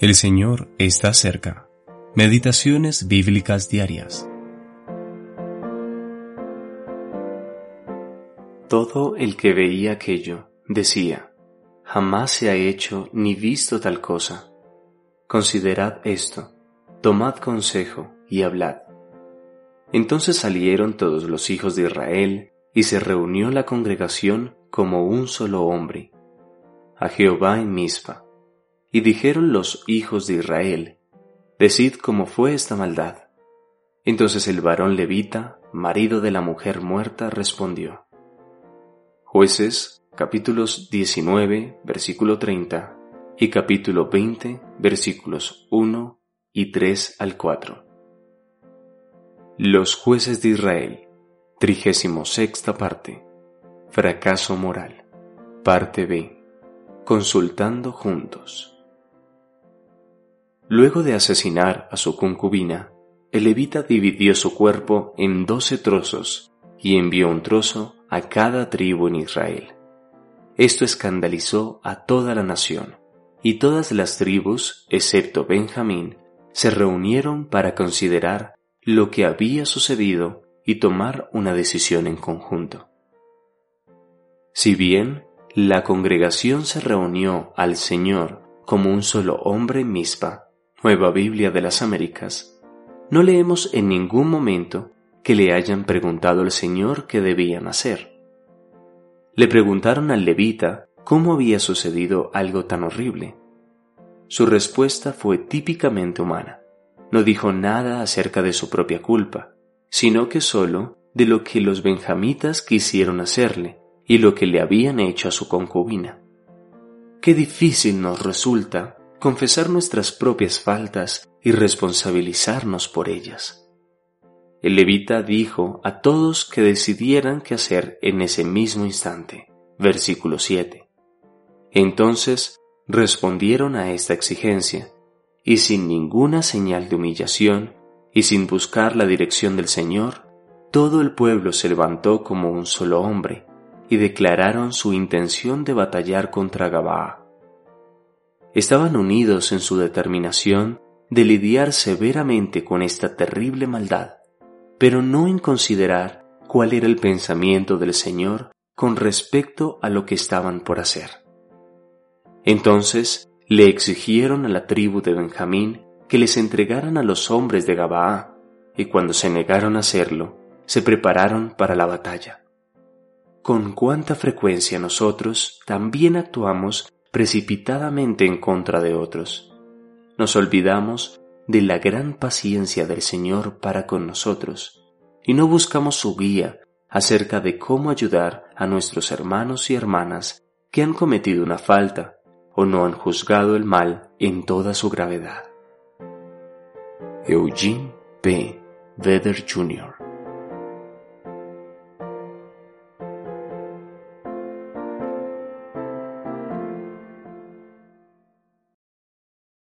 El Señor está cerca. Meditaciones bíblicas diarias. Todo el que veía aquello decía, jamás se ha hecho ni visto tal cosa. Considerad esto, tomad consejo y hablad. Entonces salieron todos los hijos de Israel y se reunió la congregación como un solo hombre. A Jehová en Mispa y dijeron los hijos de Israel, Decid cómo fue esta maldad. Entonces el varón levita, marido de la mujer muerta, respondió. Jueces capítulos 19, versículo 30 y capítulo 20, versículos 1 y 3 al 4. Los jueces de Israel, trigésimo sexta parte. Fracaso moral. Parte B. Consultando juntos. Luego de asesinar a su concubina, el levita dividió su cuerpo en doce trozos y envió un trozo a cada tribu en Israel. Esto escandalizó a toda la nación, y todas las tribus, excepto Benjamín, se reunieron para considerar lo que había sucedido y tomar una decisión en conjunto. Si bien la congregación se reunió al Señor como un solo hombre Mispa, Nueva Biblia de las Américas, no leemos en ningún momento que le hayan preguntado al Señor qué debían hacer. Le preguntaron al levita cómo había sucedido algo tan horrible. Su respuesta fue típicamente humana. No dijo nada acerca de su propia culpa, sino que solo de lo que los benjamitas quisieron hacerle y lo que le habían hecho a su concubina. Qué difícil nos resulta confesar nuestras propias faltas y responsabilizarnos por ellas. El levita dijo a todos que decidieran qué hacer en ese mismo instante. Versículo 7. Entonces respondieron a esta exigencia, y sin ninguna señal de humillación, y sin buscar la dirección del Señor, todo el pueblo se levantó como un solo hombre, y declararon su intención de batallar contra Gabaa estaban unidos en su determinación de lidiar severamente con esta terrible maldad, pero no en considerar cuál era el pensamiento del Señor con respecto a lo que estaban por hacer. Entonces le exigieron a la tribu de Benjamín que les entregaran a los hombres de Gabaa, y cuando se negaron a hacerlo, se prepararon para la batalla. Con cuánta frecuencia nosotros también actuamos precipitadamente en contra de otros. Nos olvidamos de la gran paciencia del Señor para con nosotros y no buscamos su guía acerca de cómo ayudar a nuestros hermanos y hermanas que han cometido una falta o no han juzgado el mal en toda su gravedad. Eugene P. Vedder Jr.